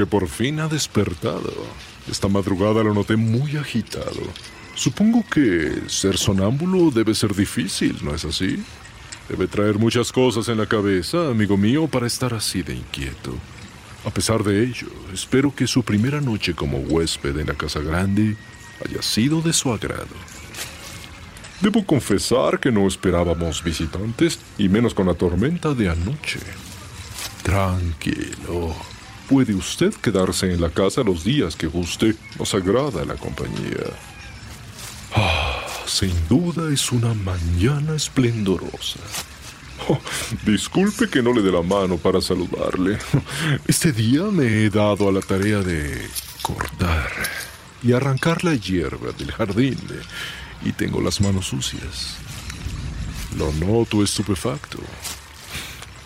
que por fin ha despertado. Esta madrugada lo noté muy agitado. Supongo que ser sonámbulo debe ser difícil, ¿no es así? Debe traer muchas cosas en la cabeza, amigo mío, para estar así de inquieto. A pesar de ello, espero que su primera noche como huésped en la casa grande haya sido de su agrado. Debo confesar que no esperábamos visitantes, y menos con la tormenta de anoche. Tranquilo. Puede usted quedarse en la casa los días que guste. Nos agrada la compañía. Ah, sin duda es una mañana esplendorosa. Oh, disculpe que no le dé la mano para saludarle. Este día me he dado a la tarea de cortar y arrancar la hierba del jardín y tengo las manos sucias. Lo noto estupefacto.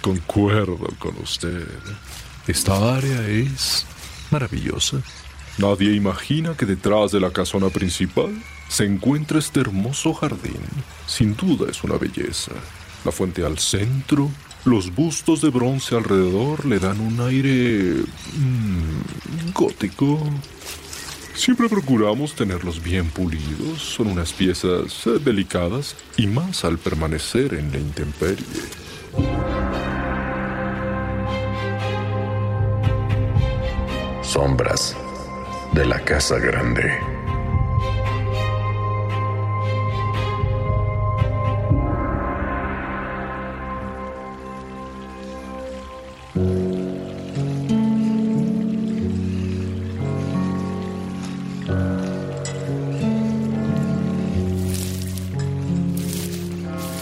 Concuerdo con usted. Esta área es maravillosa. Nadie imagina que detrás de la casona principal se encuentra este hermoso jardín. Sin duda es una belleza. La fuente al centro, los bustos de bronce alrededor le dan un aire mm, gótico. Siempre procuramos tenerlos bien pulidos. Son unas piezas eh, delicadas y más al permanecer en la intemperie. Sombras de la Casa Grande.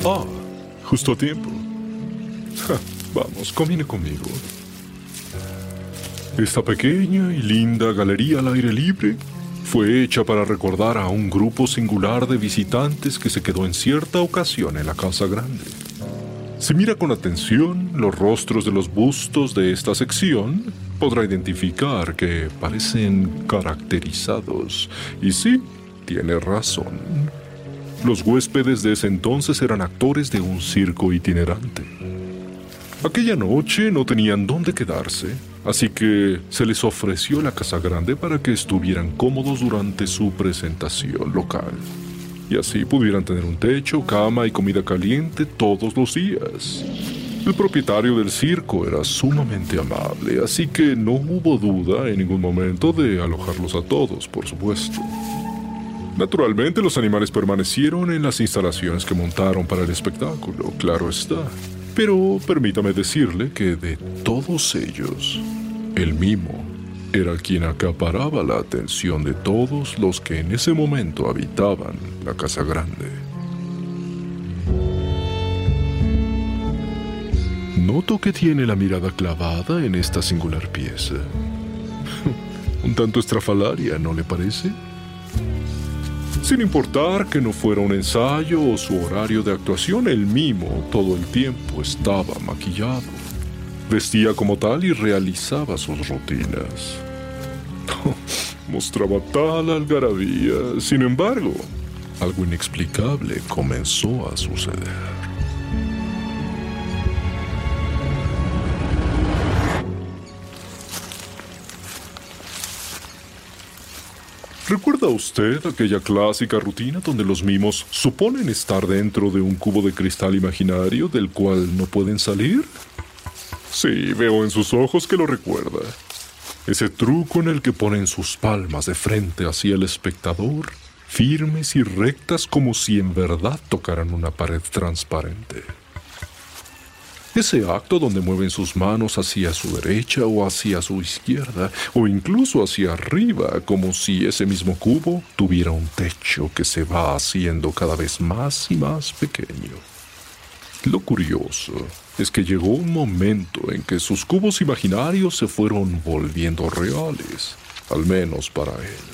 Ah, justo a tiempo. Vamos, camine conmigo. Esta pequeña y linda galería al aire libre fue hecha para recordar a un grupo singular de visitantes que se quedó en cierta ocasión en la Casa Grande. Si mira con atención los rostros de los bustos de esta sección, podrá identificar que parecen caracterizados. Y sí, tiene razón. Los huéspedes de ese entonces eran actores de un circo itinerante. Aquella noche no tenían dónde quedarse, así que se les ofreció la casa grande para que estuvieran cómodos durante su presentación local. Y así pudieran tener un techo, cama y comida caliente todos los días. El propietario del circo era sumamente amable, así que no hubo duda en ningún momento de alojarlos a todos, por supuesto. Naturalmente los animales permanecieron en las instalaciones que montaron para el espectáculo, claro está. Pero permítame decirle que de todos ellos, el mimo era quien acaparaba la atención de todos los que en ese momento habitaban la casa grande. Noto que tiene la mirada clavada en esta singular pieza. Un tanto estrafalaria, ¿no le parece? Sin importar que no fuera un ensayo o su horario de actuación, el mimo todo el tiempo estaba maquillado. Vestía como tal y realizaba sus rutinas. Mostraba tal algarabía. Sin embargo, algo inexplicable comenzó a suceder. ¿Recuerda usted aquella clásica rutina donde los mimos suponen estar dentro de un cubo de cristal imaginario del cual no pueden salir? Sí, veo en sus ojos que lo recuerda. Ese truco en el que ponen sus palmas de frente hacia el espectador, firmes y rectas como si en verdad tocaran una pared transparente. Ese acto donde mueven sus manos hacia su derecha o hacia su izquierda, o incluso hacia arriba, como si ese mismo cubo tuviera un techo que se va haciendo cada vez más y más pequeño. Lo curioso es que llegó un momento en que sus cubos imaginarios se fueron volviendo reales, al menos para él,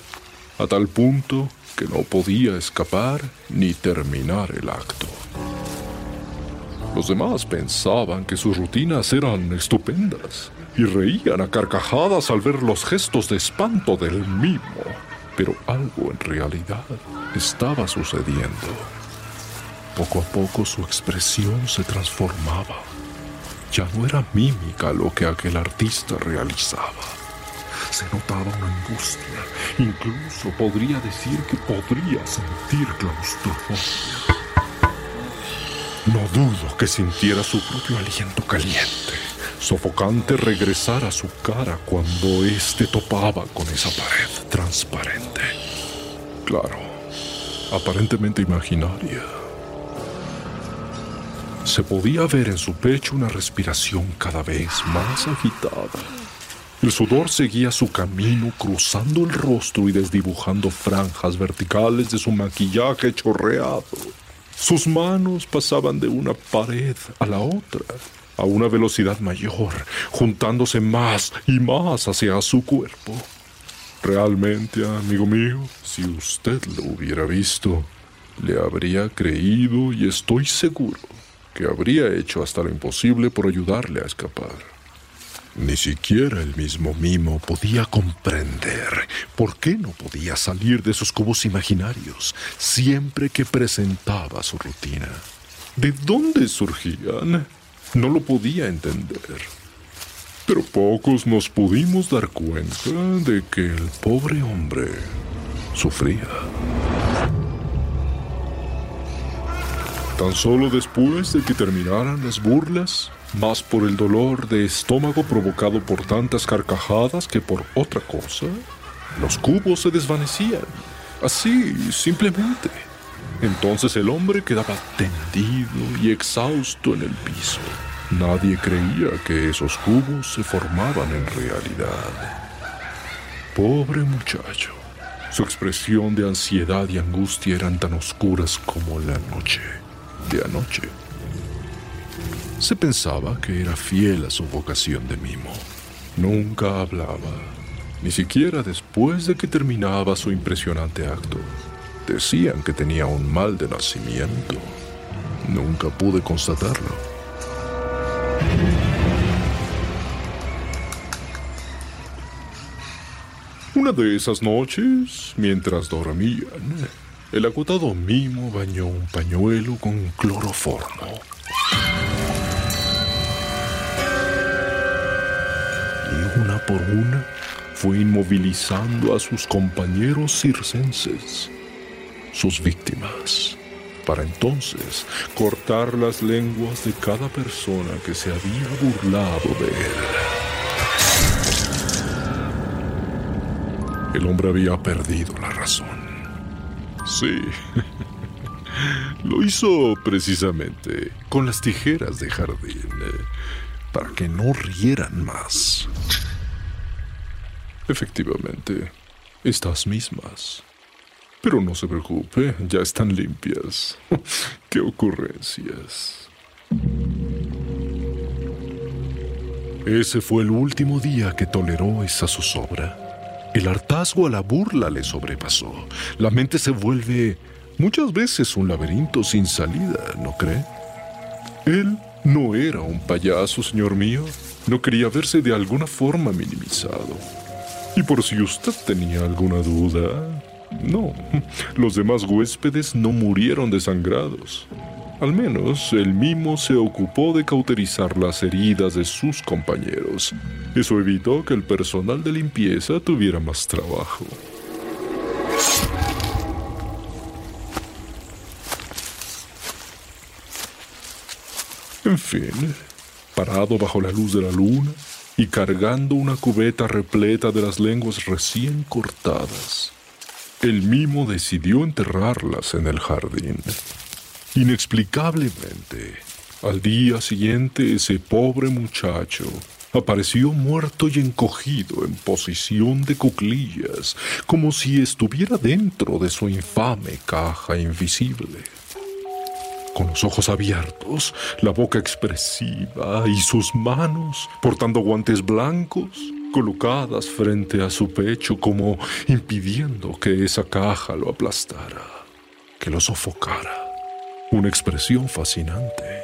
a tal punto que no podía escapar ni terminar el acto. Los demás pensaban que sus rutinas eran estupendas y reían a carcajadas al ver los gestos de espanto del mimo. Pero algo en realidad estaba sucediendo. Poco a poco su expresión se transformaba. Ya no era mímica lo que aquel artista realizaba. Se notaba una angustia. Incluso podría decir que podría sentir claustrofobia. No dudo que sintiera su propio aliento caliente, sofocante regresar a su cara cuando éste topaba con esa pared transparente. Claro, aparentemente imaginaria. Se podía ver en su pecho una respiración cada vez más agitada. El sudor seguía su camino cruzando el rostro y desdibujando franjas verticales de su maquillaje chorreado. Sus manos pasaban de una pared a la otra, a una velocidad mayor, juntándose más y más hacia su cuerpo. Realmente, amigo mío, si usted lo hubiera visto, le habría creído y estoy seguro que habría hecho hasta lo imposible por ayudarle a escapar. Ni siquiera el mismo Mimo podía comprender por qué no podía salir de sus cubos imaginarios siempre que presentaba su rutina. ¿De dónde surgían? No lo podía entender. Pero pocos nos pudimos dar cuenta de que el pobre hombre sufría. Tan solo después de que terminaran las burlas, más por el dolor de estómago provocado por tantas carcajadas que por otra cosa, los cubos se desvanecían. Así, simplemente. Entonces el hombre quedaba tendido y exhausto en el piso. Nadie creía que esos cubos se formaban en realidad. Pobre muchacho. Su expresión de ansiedad y angustia eran tan oscuras como la noche de anoche. Se pensaba que era fiel a su vocación de mimo. Nunca hablaba, ni siquiera después de que terminaba su impresionante acto. Decían que tenía un mal de nacimiento. Nunca pude constatarlo. Una de esas noches, mientras dormían, el acotado mimo bañó un pañuelo con cloroformo. Y una por una fue inmovilizando a sus compañeros circenses, sus víctimas, para entonces cortar las lenguas de cada persona que se había burlado de él. El hombre había perdido la razón. Sí. Lo hizo precisamente con las tijeras de jardín, eh, para que no rieran más. Efectivamente, estas mismas. Pero no se preocupe, ya están limpias. ¡Qué ocurrencias! Ese fue el último día que toleró esa zozobra. El hartazgo a la burla le sobrepasó. La mente se vuelve muchas veces un laberinto sin salida, ¿no cree? Él no era un payaso, señor mío. No quería verse de alguna forma minimizado. Y por si usted tenía alguna duda, no, los demás huéspedes no murieron desangrados. Al menos el mimo se ocupó de cauterizar las heridas de sus compañeros. Eso evitó que el personal de limpieza tuviera más trabajo. En fin, parado bajo la luz de la luna, y cargando una cubeta repleta de las lenguas recién cortadas, el mimo decidió enterrarlas en el jardín. Inexplicablemente, al día siguiente ese pobre muchacho apareció muerto y encogido en posición de cuclillas, como si estuviera dentro de su infame caja invisible. Con los ojos abiertos, la boca expresiva y sus manos, portando guantes blancos, colocadas frente a su pecho como impidiendo que esa caja lo aplastara, que lo sofocara. Una expresión fascinante.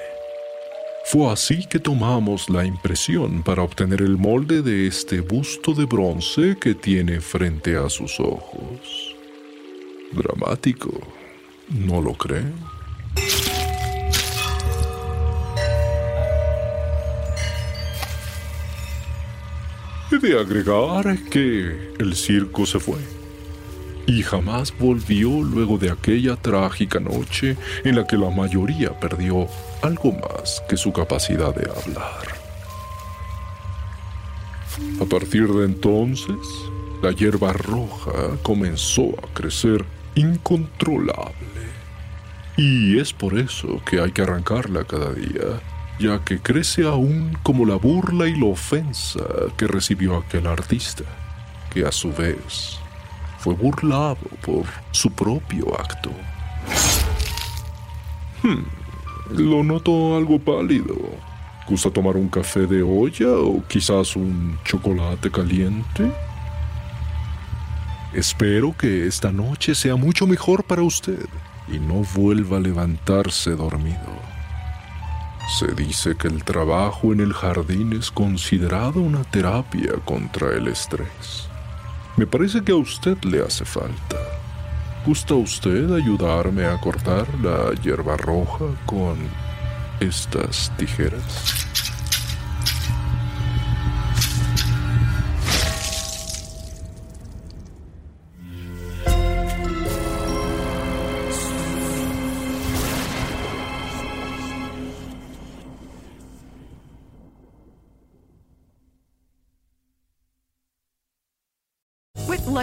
Fue así que tomamos la impresión para obtener el molde de este busto de bronce que tiene frente a sus ojos. Dramático, ¿no lo creen? De agregar que el circo se fue y jamás volvió luego de aquella trágica noche en la que la mayoría perdió algo más que su capacidad de hablar. A partir de entonces, la hierba roja comenzó a crecer incontrolable. Y es por eso que hay que arrancarla cada día, ya que crece aún como la burla y la ofensa que recibió aquel artista, que a su vez fue burlado por su propio acto. Hmm, lo noto algo pálido. ¿Gusta tomar un café de olla o quizás un chocolate caliente? Espero que esta noche sea mucho mejor para usted y no vuelva a levantarse dormido. Se dice que el trabajo en el jardín es considerado una terapia contra el estrés. Me parece que a usted le hace falta. ¿Gusta usted ayudarme a cortar la hierba roja con estas tijeras?